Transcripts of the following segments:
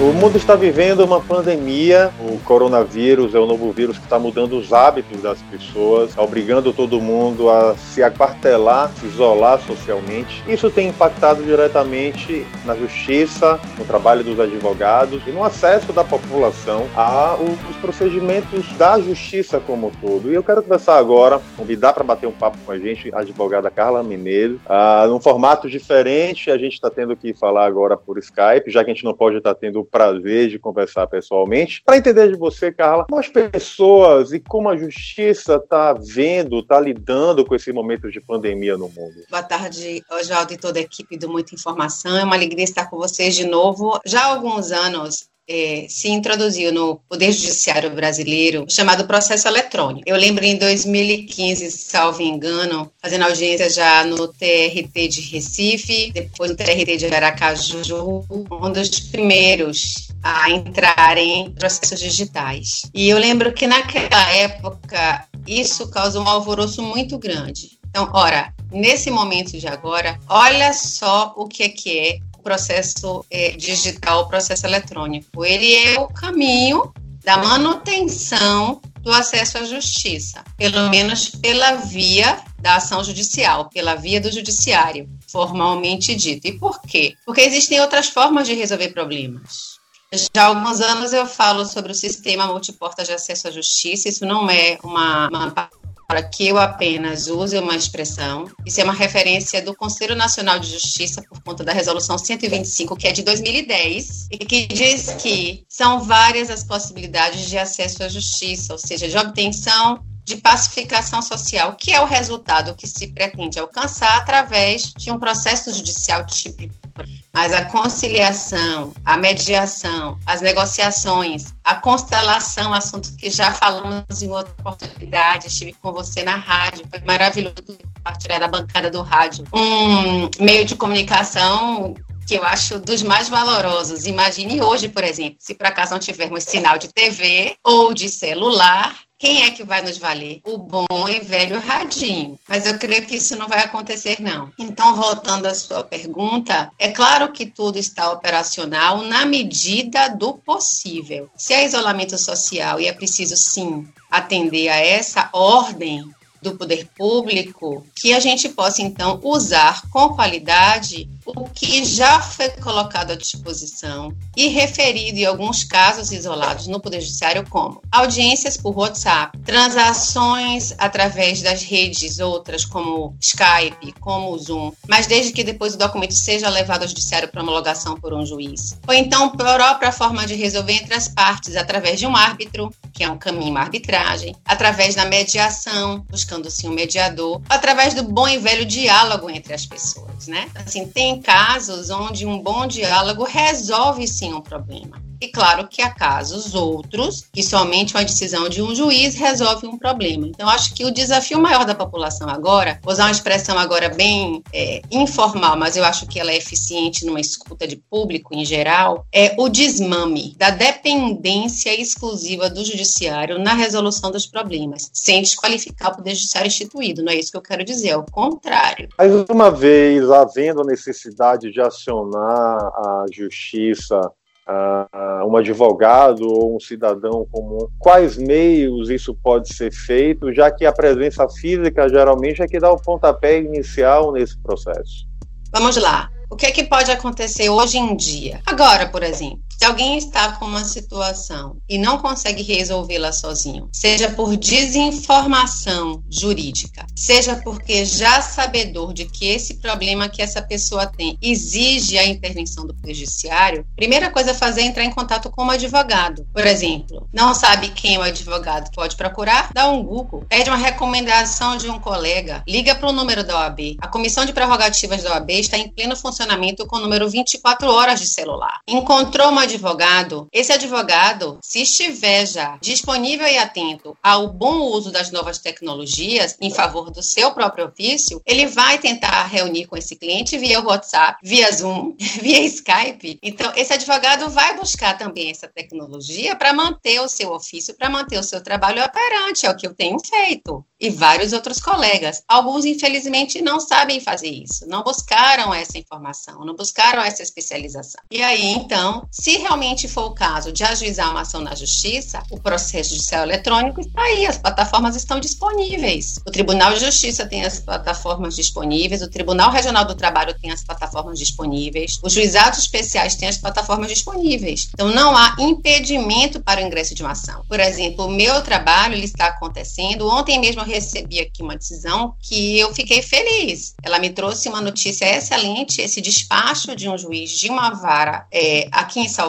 O mundo está vivendo uma pandemia. O coronavírus é o novo vírus que está mudando os hábitos das pessoas, tá obrigando todo mundo a se aquartelar, se isolar socialmente. Isso tem impactado diretamente na justiça, no trabalho dos advogados e no acesso da população aos procedimentos da justiça como um todo. E eu quero conversar agora, convidar para bater um papo com a gente a advogada Carla Mineiro, ah, num formato diferente. A gente está tendo que falar agora por Skype, já que a gente não pode estar tá tendo prazer de conversar pessoalmente. Para entender de você, Carla, as pessoas e como a justiça está vendo, está lidando com esse momento de pandemia no mundo. Boa tarde, Oswaldo e toda a equipe do Muita Informação. É uma alegria estar com vocês de novo. Já há alguns anos, é, se introduziu no Poder Judiciário brasileiro chamado processo eletrônico. Eu lembro em 2015, salvo engano, fazendo audiência já no TRT de Recife, depois no TRT de Aracaju, um dos primeiros a entrarem em processos digitais. E eu lembro que naquela época isso causou um alvoroço muito grande. Então, ora, nesse momento de agora, olha só o que é que é processo é, digital, o processo eletrônico. Ele é o caminho da manutenção do acesso à justiça, pelo menos pela via da ação judicial, pela via do judiciário, formalmente dito. E por quê? Porque existem outras formas de resolver problemas. Já há alguns anos eu falo sobre o sistema multiporta de acesso à justiça. Isso não é uma, uma para que eu apenas use uma expressão. Isso é uma referência do Conselho Nacional de Justiça por conta da Resolução 125, que é de 2010, e que diz que são várias as possibilidades de acesso à justiça, ou seja, de obtenção de pacificação social, que é o resultado que se pretende alcançar através de um processo judicial típico. Mas a conciliação, a mediação, as negociações, a constelação, assunto que já falamos em outra oportunidade, estive com você na rádio, foi maravilhoso compartilhar da bancada do rádio. Um meio de comunicação que eu acho dos mais valorosos. Imagine hoje, por exemplo, se por acaso não tivermos sinal de TV ou de celular, quem é que vai nos valer? O bom e velho radinho. Mas eu creio que isso não vai acontecer, não. Então, voltando à sua pergunta, é claro que tudo está operacional na medida do possível. Se há isolamento social e é preciso, sim, atender a essa ordem do poder público, que a gente possa então usar com qualidade o que já foi colocado à disposição e referido em alguns casos isolados no Poder Judiciário como audiências por WhatsApp, transações através das redes outras como Skype, como Zoom, mas desde que depois o documento seja levado ao Judiciário para homologação por um juiz. Ou então própria forma de resolver entre as partes através de um árbitro, que é um caminho uma arbitragem, através da mediação, buscando sim um mediador, através do bom e velho diálogo entre as pessoas, né? Assim, tem casos onde um bom diálogo resolve sim um problema. E claro que há casos outros que somente uma decisão de um juiz resolve um problema. Então, acho que o desafio maior da população agora, vou usar uma expressão agora bem é, informal, mas eu acho que ela é eficiente numa escuta de público em geral, é o desmame da dependência exclusiva do judiciário na resolução dos problemas, sem desqualificar o poder judiciário instituído. Não é isso que eu quero dizer, é o contrário. Mais uma vez, havendo a necessidade de acionar a justiça uh, um advogado ou um cidadão comum, quais meios isso pode ser feito, já que a presença física geralmente é que dá o pontapé inicial nesse processo? Vamos lá. O que é que pode acontecer hoje em dia? Agora, por exemplo, se alguém está com uma situação e não consegue resolvê-la sozinho, seja por desinformação jurídica, seja porque já sabedor de que esse problema que essa pessoa tem exige a intervenção do judiciário, primeira coisa a fazer é entrar em contato com um advogado. Por exemplo, não sabe quem o advogado pode procurar? Dá um Google, pede uma recomendação de um colega, liga para o número da OAB. A Comissão de Prerrogativas da OAB está em pleno funcionamento com o número 24 horas de celular. Encontrou uma advogado, esse advogado, se estiver já disponível e atento ao bom uso das novas tecnologias em favor do seu próprio ofício, ele vai tentar reunir com esse cliente via WhatsApp, via Zoom, via Skype. Então, esse advogado vai buscar também essa tecnologia para manter o seu ofício, para manter o seu trabalho operante, é o que eu tenho feito. E vários outros colegas. Alguns, infelizmente, não sabem fazer isso, não buscaram essa informação, não buscaram essa especialização. E aí, então, se realmente for o caso de ajuizar uma ação na justiça, o processo judicial eletrônico está aí, as plataformas estão disponíveis. O Tribunal de Justiça tem as plataformas disponíveis, o Tribunal Regional do Trabalho tem as plataformas disponíveis, os juizados especiais têm as plataformas disponíveis. Então, não há impedimento para o ingresso de uma ação. Por exemplo, o meu trabalho ele está acontecendo. Ontem mesmo eu recebi aqui uma decisão que eu fiquei feliz. Ela me trouxe uma notícia excelente, esse despacho de um juiz de uma vara é, aqui em Salvador,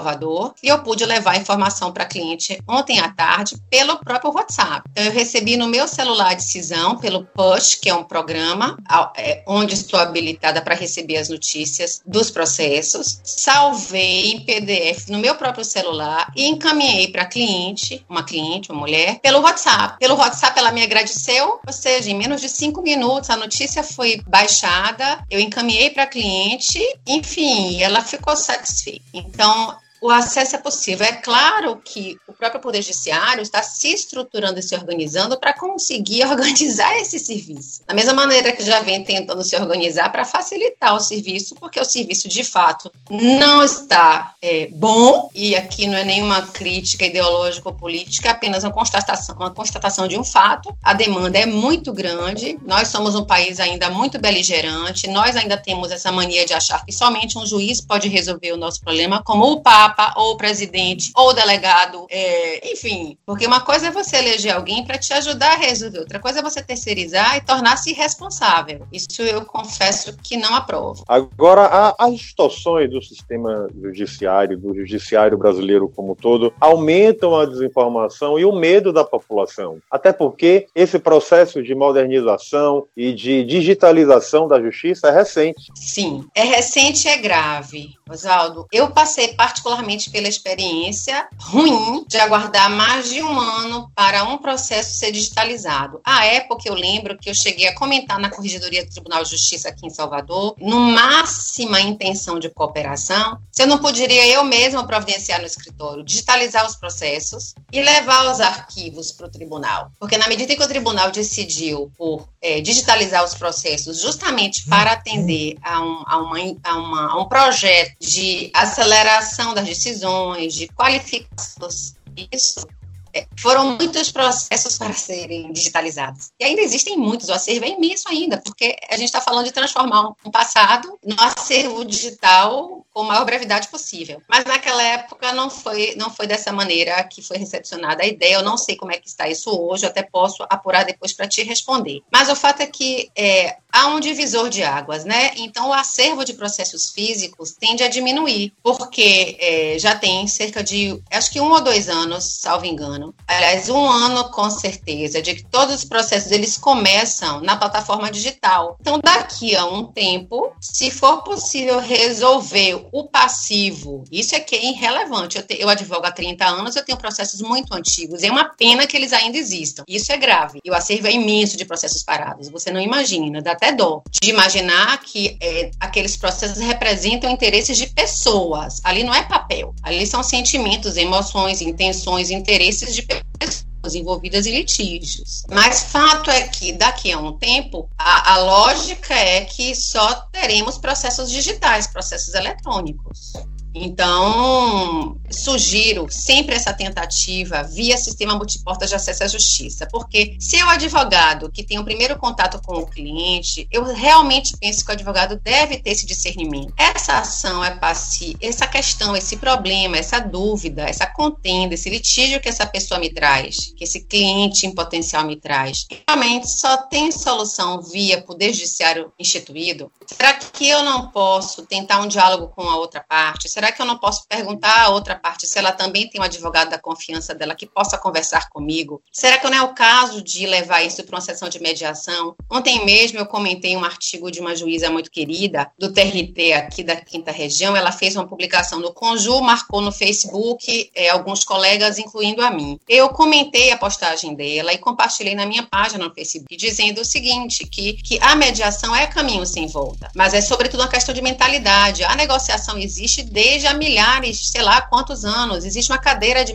e eu pude levar a informação para a cliente ontem à tarde pelo próprio WhatsApp. Então, eu recebi no meu celular a decisão pelo Push, que é um programa é, onde estou habilitada para receber as notícias dos processos, salvei em PDF no meu próprio celular e encaminhei para a cliente, uma cliente, uma mulher, pelo WhatsApp. Pelo WhatsApp ela me agradeceu, ou seja, em menos de cinco minutos a notícia foi baixada, eu encaminhei para a cliente, enfim, ela ficou satisfeita. Então, o acesso é possível. É claro que o próprio Poder Judiciário está se estruturando e se organizando para conseguir organizar esse serviço. Da mesma maneira que já vem tentando se organizar para facilitar o serviço, porque o serviço de fato não está é, bom, e aqui não é nenhuma crítica ideológica ou política, é apenas uma constatação, uma constatação de um fato. A demanda é muito grande, nós somos um país ainda muito beligerante, nós ainda temos essa mania de achar que somente um juiz pode resolver o nosso problema, como o Papa Papa, ou o presidente, ou delegado, é, enfim. Porque uma coisa é você eleger alguém para te ajudar a resolver, outra coisa é você terceirizar e tornar-se responsável. Isso eu confesso que não aprovo. Agora, as distorções do sistema judiciário, do judiciário brasileiro como todo, aumentam a desinformação e o medo da população. Até porque esse processo de modernização e de digitalização da justiça é recente. Sim, é recente e é grave. Oswaldo, eu passei particularmente pela experiência ruim de aguardar mais de um ano para um processo ser digitalizado. À época, eu lembro que eu cheguei a comentar na Corregedoria do Tribunal de Justiça aqui em Salvador, no máxima intenção de cooperação, se eu não poderia eu mesma providenciar no escritório, digitalizar os processos e levar os arquivos para o tribunal. Porque na medida que o tribunal decidiu por é, digitalizar os processos justamente para atender a um, a uma, a uma, a um projeto de aceleração das decisões, de qualificação isso é, foram muitos processos para serem digitalizados. E ainda existem muitos, o acervo é imenso ainda, porque a gente está falando de transformar um passado no acervo digital com a maior brevidade possível. Mas naquela época não foi, não foi dessa maneira que foi recepcionada a ideia. Eu não sei como é que está isso hoje, até posso apurar depois para te responder. Mas o fato é que é, há um divisor de águas, né? Então o acervo de processos físicos tende a diminuir, porque é, já tem cerca de, acho que um ou dois anos, salvo engano, aliás, um ano com certeza, de que todos os processos eles começam na plataforma digital. Então daqui a um tempo, se for possível resolver o passivo, isso é que é irrelevante. Eu, te, eu advogo há 30 anos, eu tenho processos muito antigos, é uma pena que eles ainda existam. Isso é grave. E o acervo é imenso de processos parados, você não imagina, dá até dó de imaginar que é, aqueles processos representam interesses de pessoas. Ali não é papel, ali são sentimentos, emoções, intenções, interesses de pessoas envolvidas em litígios. Mas fato é que daqui a um tempo a, a lógica é que só teremos processos digitais, processos eletrônicos. Então, sugiro sempre essa tentativa via sistema multiportas de acesso à justiça, porque se o advogado que tem o primeiro contato com o cliente, eu realmente penso que o advogado deve ter esse discernimento. Essa ação é passiva, essa questão, esse problema, essa dúvida, essa contenda, esse litígio que essa pessoa me traz, que esse cliente em potencial me traz, realmente só tem solução via poder judiciário instituído? Será que eu não posso tentar um diálogo com a outra parte? Será que eu não posso perguntar à outra parte se ela também tem um advogado da confiança dela que possa conversar comigo? Será que não é o caso de levar isso para uma sessão de mediação? Ontem mesmo eu comentei um artigo de uma juíza muito querida, do TRT aqui da Quinta Região. Ela fez uma publicação no Conju, marcou no Facebook é, alguns colegas, incluindo a mim. Eu comentei a postagem dela e compartilhei na minha página no Facebook, dizendo o seguinte: que, que a mediação é caminho sem volta, mas é sobretudo uma questão de mentalidade. A negociação existe desde desde há milhares, sei lá quantos anos. Existe uma cadeira de,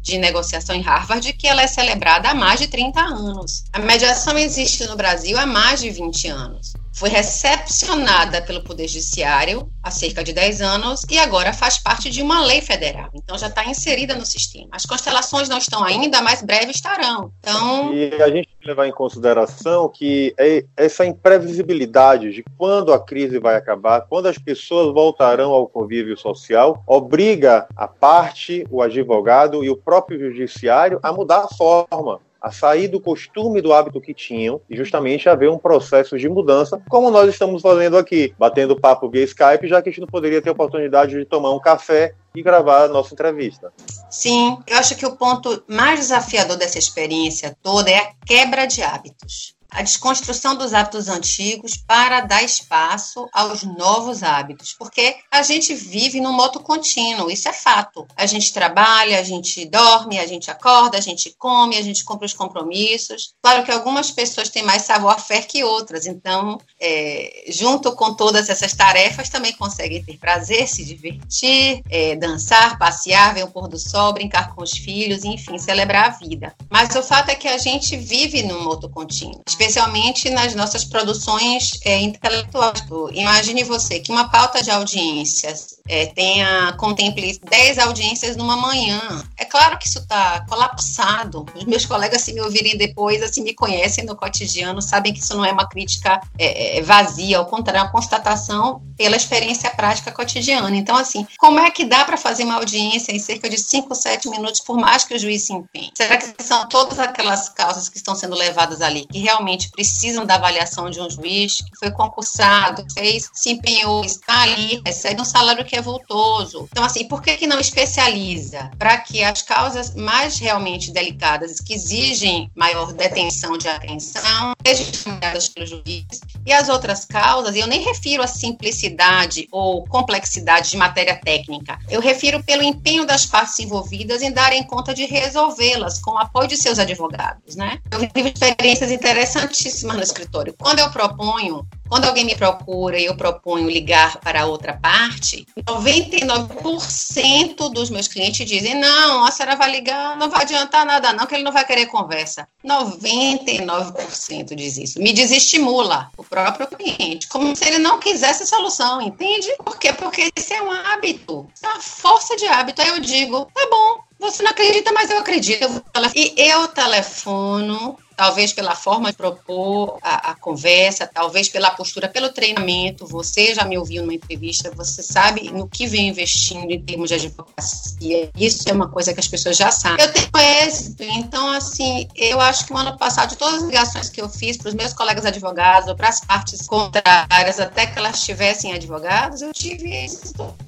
de negociação em Harvard que ela é celebrada há mais de 30 anos. A mediação existe no Brasil há mais de 20 anos. foi recepcionada pelo Poder Judiciário há cerca de 10 anos e agora faz parte de uma lei federal. Então já está inserida no sistema. As constelações não estão ainda, mas breve estarão. Então... E a gente levar em consideração que é essa imprevisibilidade de quando a crise vai acabar, quando as pessoas voltarão ao convívio social, obriga a parte, o advogado e o próprio judiciário a mudar a forma a sair do costume do hábito que tinham e justamente haver um processo de mudança, como nós estamos fazendo aqui, batendo papo via Skype, já que a gente não poderia ter a oportunidade de tomar um café e gravar a nossa entrevista. Sim, eu acho que o ponto mais desafiador dessa experiência toda é a quebra de hábitos a desconstrução dos hábitos antigos para dar espaço aos novos hábitos, porque a gente vive num moto contínuo, isso é fato. A gente trabalha, a gente dorme, a gente acorda, a gente come, a gente cumpre os compromissos. Claro que algumas pessoas têm mais savoir-faire que outras, então, é, junto com todas essas tarefas, também conseguem ter prazer, se divertir, é, dançar, passear, ver o pôr do sol, brincar com os filhos, enfim, celebrar a vida. Mas o fato é que a gente vive num moto contínuo especialmente nas nossas produções é, intelectuais. Imagine você que uma pauta de audiências é, tenha, contemple 10 audiências numa manhã. É claro que isso está colapsado. Os meus colegas, se me ouvirem depois, assim, me conhecem no cotidiano, sabem que isso não é uma crítica é, é vazia, ao contrário, é uma constatação pela experiência prática cotidiana. Então, assim, como é que dá para fazer uma audiência em cerca de 5, 7 minutos, por mais que o juiz se empenhe? Será que são todas aquelas causas que estão sendo levadas ali que realmente precisam da avaliação de um juiz que foi concursado, fez, se empenhou, está ali, recebe um salário que é voltoso. Então, assim, por que, que não especializa? Para que as causas mais realmente delicadas, que exigem maior detenção de atenção, julgadas pelo juiz, e as outras causas, eu nem refiro a simplicidade ou complexidade de matéria técnica, eu refiro pelo empenho das partes envolvidas em darem conta de resolvê-las com o apoio de seus advogados, né? Eu vivo experiências interessantes importantíssimas no escritório. Quando eu proponho, quando alguém me procura e eu proponho ligar para outra parte, 99% dos meus clientes dizem: não, a senhora vai ligar, não vai adiantar nada, não, que ele não vai querer conversa. 99% diz isso. Me desestimula o próprio cliente, como se ele não quisesse solução, entende? Por quê? Porque esse é um hábito, é uma força de hábito. Aí eu digo: tá bom, você não acredita, mas eu acredito. e eu telefono talvez pela forma de propor a, a, conversa, talvez pela postura, pelo treinamento. Você já me ouviu numa entrevista, você sabe no que vem investindo em termos de advocacia. Isso é uma coisa que as pessoas já sabem. Eu tenho êxito, então, assim, eu acho que o ano passado, de todas as ligações que eu fiz para os meus colegas advogados ou para as partes contrárias, até que elas tivessem advogados, eu tive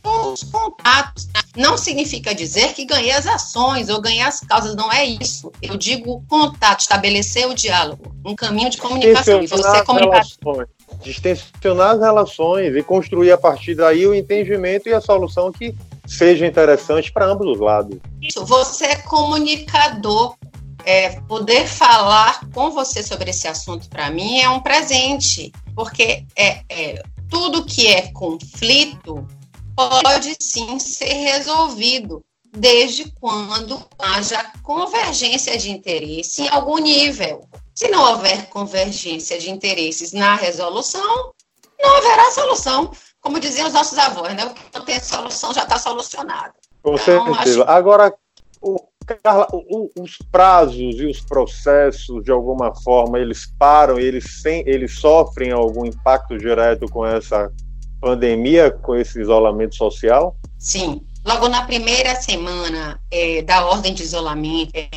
todos os contatos. Não significa dizer que ganhei as ações ou ganhei as causas, não é isso. Eu digo contato, estabelecer o diálogo, um caminho de comunicação. E você comunicar. Distensionar as relações e construir a partir daí o entendimento e a solução que seja interessante para ambos os lados. Isso, você é comunicador. É, poder falar com você sobre esse assunto, para mim, é um presente, porque é, é, tudo que é conflito pode sim ser resolvido desde quando haja convergência de interesse em algum nível. Se não houver convergência de interesses na resolução, não haverá solução. Como diziam os nossos avós, né? O que não tem solução já está solucionado. Com então, certeza. Acho... Agora, o, Carla, o, os prazos e os processos, de alguma forma, eles param, eles, sem, eles sofrem algum impacto direto com essa pandemia, com esse isolamento social? Sim, Logo na primeira semana é, da ordem de isolamento, é,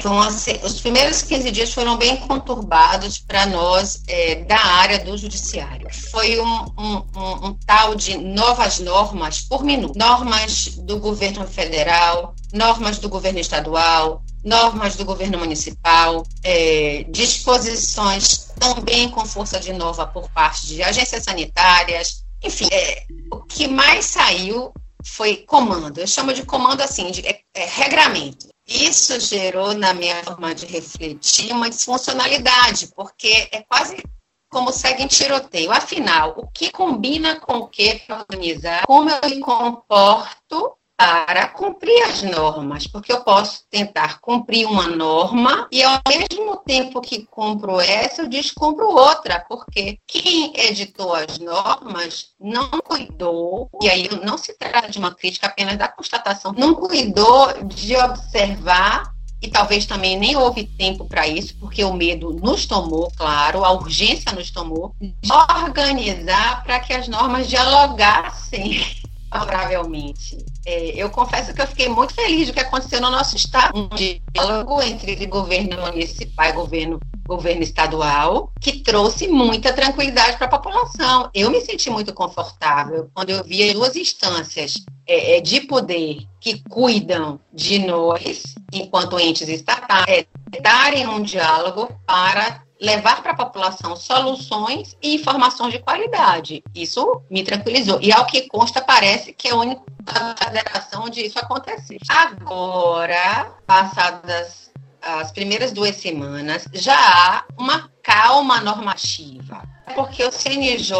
os primeiros 15 dias foram bem conturbados para nós é, da área do judiciário. Foi um, um, um, um, tal de novas normas por minuto. Normas do governo federal, normas do governo estadual, normas do governo municipal, é, disposições também com força de nova por parte de agências sanitárias, enfim, é, o que mais saiu foi comando. Eu chamo de comando assim, de é, é, regramento. Isso gerou, na minha forma de refletir, uma disfuncionalidade, porque é quase como segue em tiroteio. Afinal, o que combina com o que para organizar? Como eu me comporto para cumprir as normas, porque eu posso tentar cumprir uma norma e ao mesmo tempo que cumpro essa, eu descumpro outra, porque quem editou as normas não cuidou, e aí não se trata de uma crítica apenas da constatação, não cuidou de observar e talvez também nem houve tempo para isso, porque o medo nos tomou, claro, a urgência nos tomou, de organizar para que as normas dialogassem favoravelmente. É, eu confesso que eu fiquei muito feliz do que aconteceu no nosso estado, um diálogo entre governo municipal e governo, governo estadual, que trouxe muita tranquilidade para a população. Eu me senti muito confortável quando eu vi as duas instâncias é, é de poder que cuidam de nós, enquanto entes estatais, é, darem um diálogo para levar para a população soluções e informações de qualidade. Isso me tranquilizou. E ao que consta, parece que é a única federação onde isso aconteceu. Agora, passadas as primeiras duas semanas, já há uma calma normativa. Porque o CNJ,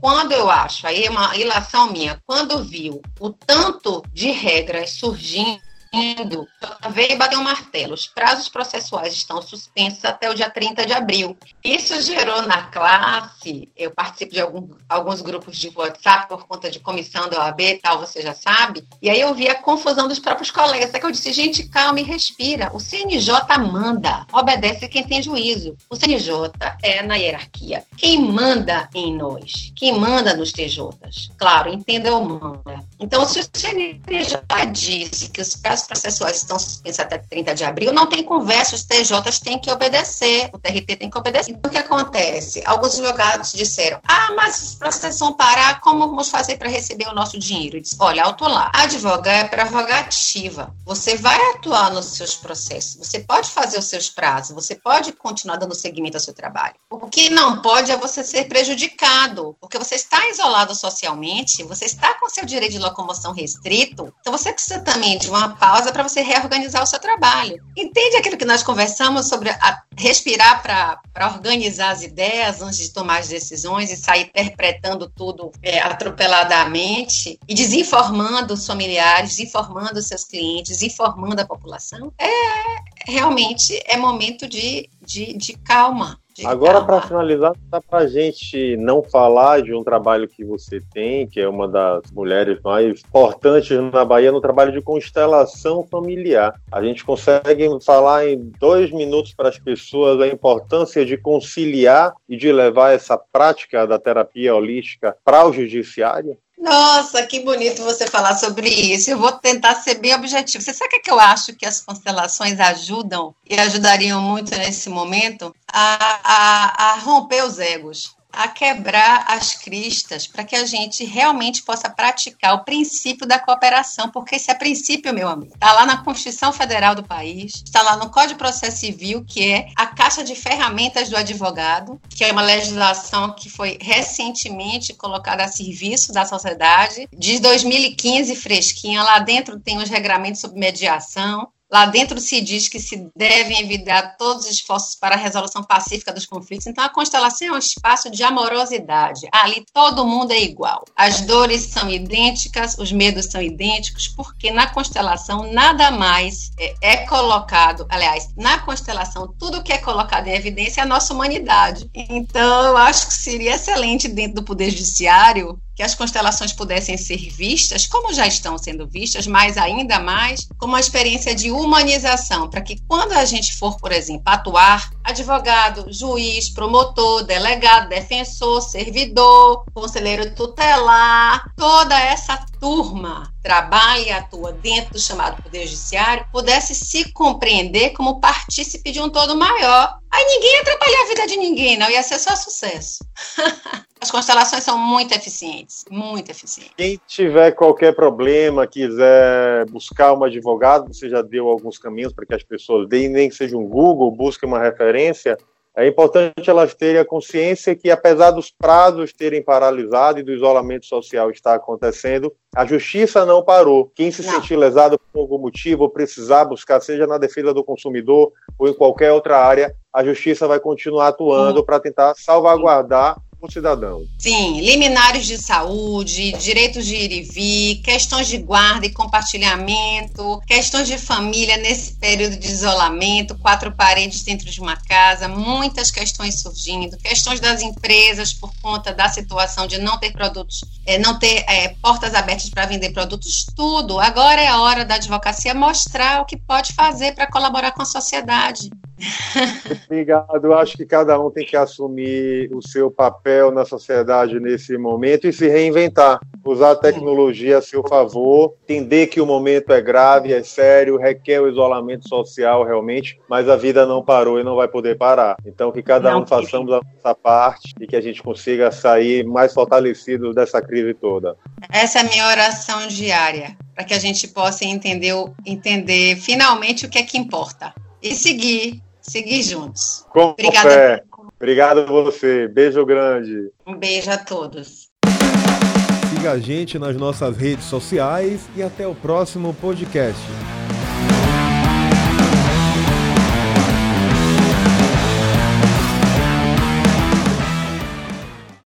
quando eu acho, aí é uma ilação minha, quando viu o tanto de regras surgindo indo, veio bater um martelo. Os prazos processuais estão suspensos até o dia 30 de abril. Isso gerou na classe, eu participo de algum, alguns grupos de WhatsApp por conta de comissão da OAB e tal, você já sabe, e aí eu vi a confusão dos próprios colegas. Até que eu disse, gente, calma e respira. O CNJ manda, obedece quem tem juízo. O CNJ é na hierarquia. Quem manda em nós? Quem manda nos TJs? Claro, entenda o manda. Então, se o CNJ disse que os processuais estão suspensos até 30 de abril, não tem conversa, os TJs têm que obedecer, o TRT tem que obedecer. Então, o que acontece? Alguns advogados disseram, ah, mas os processos vão parar, como vamos fazer para receber o nosso dinheiro? Eu disse, olha, auto lá, advogar é prerrogativa, você vai atuar nos seus processos, você pode fazer os seus prazos, você pode continuar dando seguimento ao seu trabalho. O que não pode é você ser prejudicado, porque você está isolado socialmente, você está com seu direito de locomoção restrito, então você precisa também de uma pausa para você reorganizar o seu trabalho. Entende aquilo que nós conversamos sobre respirar para organizar as ideias antes de tomar as decisões e sair interpretando tudo é, atropeladamente e desinformando os familiares, desinformando os seus clientes, informando a população? É realmente é momento de, de, de calma. Agora, para finalizar, dá para a gente não falar de um trabalho que você tem, que é uma das mulheres mais importantes na Bahia, no trabalho de constelação familiar. A gente consegue falar em dois minutos para as pessoas a importância de conciliar e de levar essa prática da terapia holística para o judiciário? Nossa, que bonito você falar sobre isso. Eu vou tentar ser bem objetivo. Você sabe o que, eu acho que as constelações ajudam e ajudariam muito nesse momento? A, a, a romper os egos a quebrar as cristas para que a gente realmente possa praticar o princípio da cooperação, porque esse é princípio, meu amigo. Está lá na Constituição Federal do país, está lá no Código de Processo Civil, que é a caixa de ferramentas do advogado, que é uma legislação que foi recentemente colocada a serviço da sociedade, de 2015 fresquinha. Lá dentro tem os regramentos sobre mediação, Lá dentro se diz que se devem evitar todos os esforços para a resolução pacífica dos conflitos. Então, a constelação é um espaço de amorosidade. Ali todo mundo é igual. As dores são idênticas, os medos são idênticos, porque na constelação nada mais é, é colocado. Aliás, na constelação, tudo que é colocado em evidência é a nossa humanidade. Então, eu acho que seria excelente dentro do Poder Judiciário que as constelações pudessem ser vistas, como já estão sendo vistas, mas ainda mais como uma experiência de humanização, para que quando a gente for, por exemplo, atuar, advogado, juiz, promotor, delegado, defensor, servidor, conselheiro tutelar, toda essa turma trabalha e atua dentro do chamado Poder Judiciário, pudesse se compreender como partícipe de um todo maior. Aí ninguém ia atrapalhar a vida de ninguém, não, ia ser só sucesso. As constelações são muito eficientes, muito eficientes. Quem tiver qualquer problema, quiser buscar um advogado, você já deu alguns caminhos para que as pessoas deem, nem que seja um Google, busquem uma referência. É importante elas terem a consciência que, apesar dos prazos terem paralisado e do isolamento social estar acontecendo, a justiça não parou. Quem se não. sentir lesado por algum motivo ou precisar buscar, seja na defesa do consumidor ou em qualquer outra área, a justiça vai continuar atuando para tentar salvaguardar cidadão. Sim, liminares de saúde, direitos de ir e vir, questões de guarda e compartilhamento, questões de família nesse período de isolamento, quatro paredes dentro de uma casa, muitas questões surgindo, questões das empresas por conta da situação de não ter produtos, é, não ter é, portas abertas para vender produtos, tudo. Agora é a hora da advocacia mostrar o que pode fazer para colaborar com a sociedade. Obrigado. Acho que cada um tem que assumir o seu papel na sociedade nesse momento e se reinventar. Usar a tecnologia a seu favor, entender que o momento é grave, é sério, requer o isolamento social realmente, mas a vida não parou e não vai poder parar. Então, que cada não, um façamos a nossa parte e que a gente consiga sair mais fortalecido dessa crise toda. Essa é a minha oração diária, para que a gente possa entender, entender finalmente o que é que importa e seguir seguir juntos. Com Obrigada. Fé. Obrigado a você. Beijo grande. Um beijo a todos. Siga a gente nas nossas redes sociais e até o próximo podcast.